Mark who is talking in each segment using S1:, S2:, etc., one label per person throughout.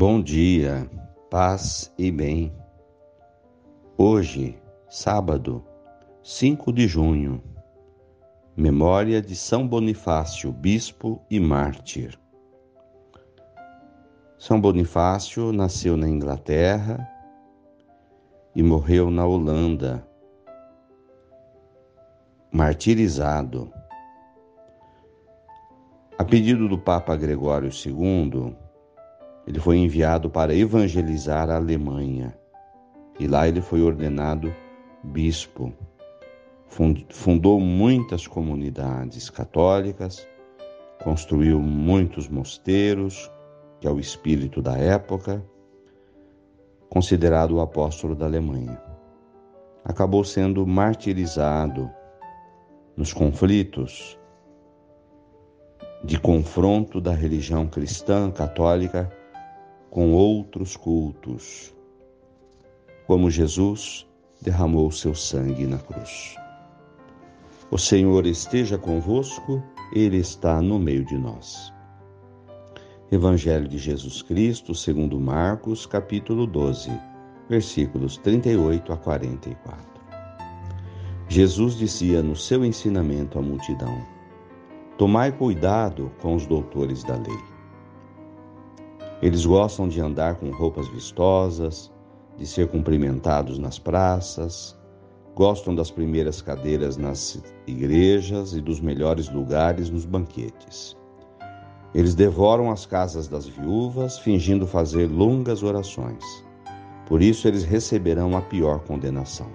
S1: Bom dia, paz e bem. Hoje, sábado, 5 de junho, memória de São Bonifácio, bispo e mártir. São Bonifácio nasceu na Inglaterra e morreu na Holanda, martirizado. A pedido do Papa Gregório II, ele foi enviado para evangelizar a Alemanha e lá ele foi ordenado bispo. Fundou muitas comunidades católicas, construiu muitos mosteiros, que é o espírito da época, considerado o apóstolo da Alemanha. Acabou sendo martirizado nos conflitos de confronto da religião cristã católica com outros cultos, como Jesus derramou seu sangue na cruz. O Senhor esteja convosco, Ele está no meio de nós. Evangelho de Jesus Cristo, segundo Marcos, capítulo 12, versículos 38 a 44. Jesus dizia no seu ensinamento à multidão: Tomai cuidado com os doutores da lei eles gostam de andar com roupas vistosas, de ser cumprimentados nas praças, gostam das primeiras cadeiras nas igrejas e dos melhores lugares nos banquetes. Eles devoram as casas das viúvas, fingindo fazer longas orações. Por isso eles receberão a pior condenação.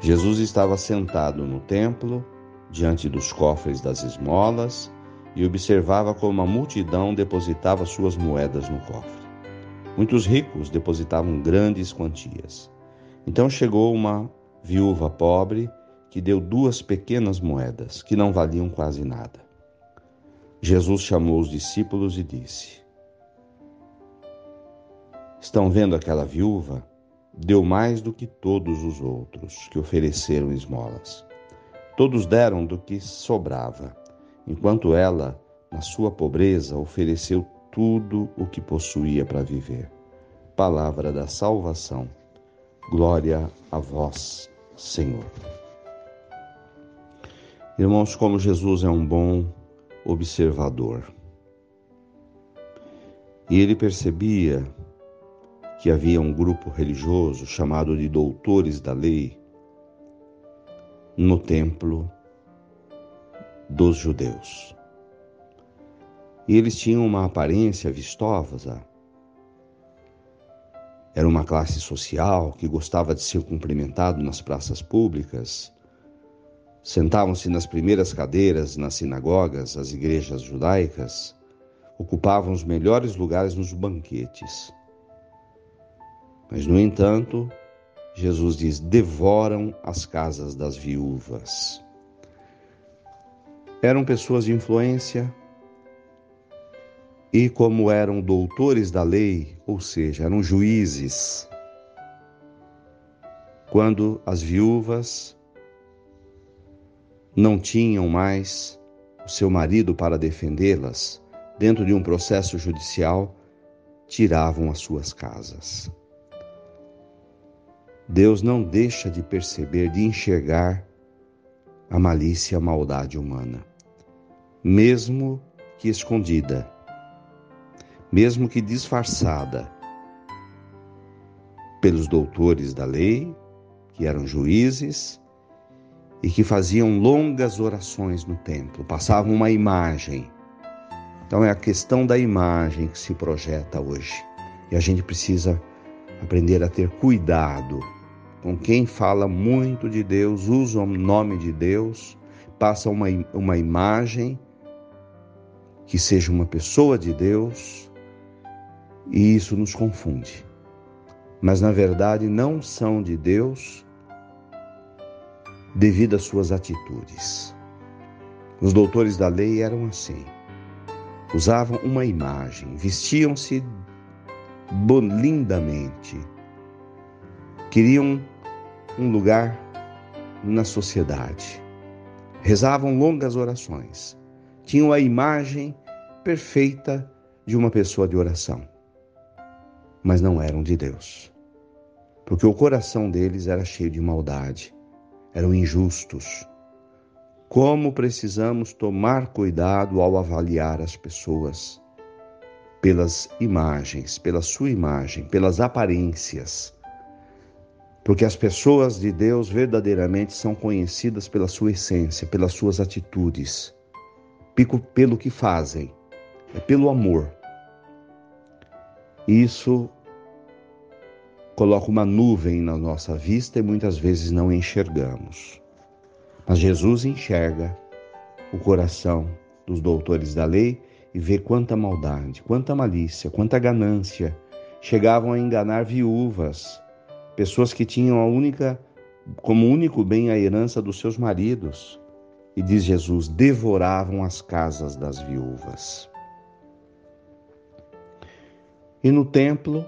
S1: Jesus estava sentado no templo, diante dos cofres das esmolas, e observava como a multidão depositava suas moedas no cofre. Muitos ricos depositavam grandes quantias. Então chegou uma viúva pobre que deu duas pequenas moedas, que não valiam quase nada. Jesus chamou os discípulos e disse: Estão vendo aquela viúva? Deu mais do que todos os outros que ofereceram esmolas. Todos deram do que sobrava enquanto ela, na sua pobreza, ofereceu tudo o que possuía para viver. Palavra da salvação. Glória a vós, Senhor. Irmãos, como Jesus é um bom observador. E ele percebia que havia um grupo religioso chamado de doutores da lei no templo dos judeus. E eles tinham uma aparência vistosa. Era uma classe social que gostava de ser cumprimentado nas praças públicas. Sentavam-se nas primeiras cadeiras nas sinagogas, as igrejas judaicas. Ocupavam os melhores lugares nos banquetes. Mas, no entanto, Jesus diz: devoram as casas das viúvas. Eram pessoas de influência e, como eram doutores da lei, ou seja, eram juízes, quando as viúvas não tinham mais o seu marido para defendê-las, dentro de um processo judicial, tiravam as suas casas. Deus não deixa de perceber, de enxergar a malícia, a maldade humana mesmo que escondida, mesmo que disfarçada pelos doutores da lei, que eram juízes e que faziam longas orações no templo, passavam uma imagem. Então é a questão da imagem que se projeta hoje. E a gente precisa aprender a ter cuidado com quem fala muito de Deus, usa o nome de Deus, passa uma, uma imagem que seja uma pessoa de Deus e isso nos confunde. Mas na verdade não são de Deus devido às suas atitudes. Os doutores da lei eram assim. Usavam uma imagem, vestiam-se lindamente, queriam um lugar na sociedade, rezavam longas orações, tinham a imagem perfeita de uma pessoa de oração. mas não eram de Deus. Porque o coração deles era cheio de maldade, eram injustos. Como precisamos tomar cuidado ao avaliar as pessoas pelas imagens, pela sua imagem, pelas aparências. Porque as pessoas de Deus verdadeiramente são conhecidas pela sua essência, pelas suas atitudes, pelo que fazem, é pelo amor. Isso coloca uma nuvem na nossa vista e muitas vezes não enxergamos. Mas Jesus enxerga o coração dos doutores da lei e vê quanta maldade, quanta malícia, quanta ganância chegavam a enganar viúvas, pessoas que tinham a única como único bem a herança dos seus maridos. E diz Jesus: devoravam as casas das viúvas. E no templo,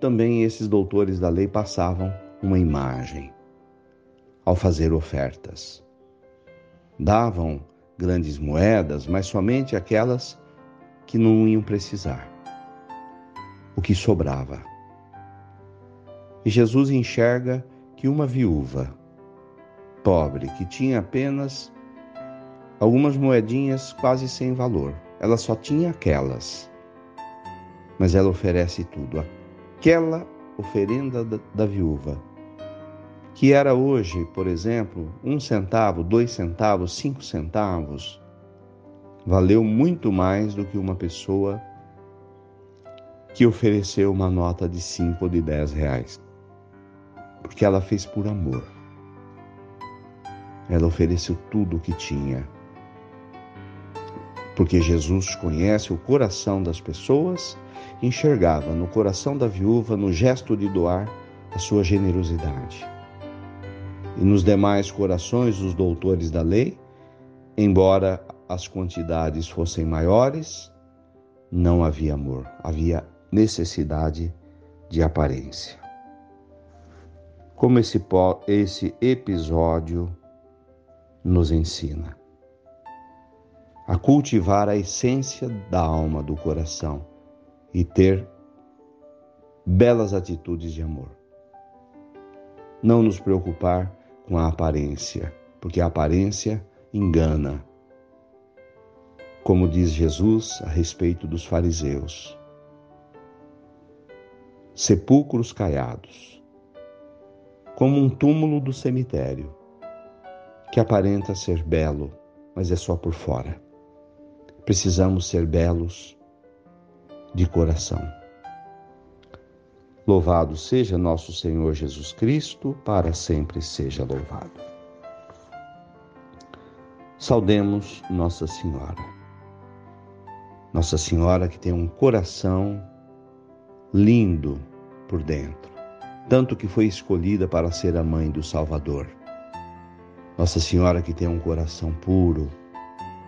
S1: também esses doutores da lei passavam uma imagem ao fazer ofertas. Davam grandes moedas, mas somente aquelas que não iam precisar, o que sobrava. E Jesus enxerga que uma viúva pobre, que tinha apenas algumas moedinhas quase sem valor, ela só tinha aquelas, mas ela oferece tudo, aquela oferenda da, da viúva, que era hoje, por exemplo, um centavo, dois centavos, cinco centavos, valeu muito mais do que uma pessoa que ofereceu uma nota de cinco ou de dez reais, porque ela fez por amor. Ela ofereceu tudo o que tinha. Porque Jesus conhece o coração das pessoas, enxergava no coração da viúva, no gesto de doar, a sua generosidade. E nos demais corações dos doutores da lei, embora as quantidades fossem maiores, não havia amor, havia necessidade de aparência. Como esse, esse episódio nos ensina a cultivar a essência da alma, do coração e ter belas atitudes de amor. Não nos preocupar com a aparência, porque a aparência engana, como diz Jesus a respeito dos fariseus. Sepulcros caiados, como um túmulo do cemitério, que aparenta ser belo, mas é só por fora. Precisamos ser belos de coração. Louvado seja nosso Senhor Jesus Cristo, para sempre seja louvado. Saudemos Nossa Senhora. Nossa Senhora que tem um coração lindo por dentro, tanto que foi escolhida para ser a mãe do Salvador. Nossa Senhora que tem um coração puro,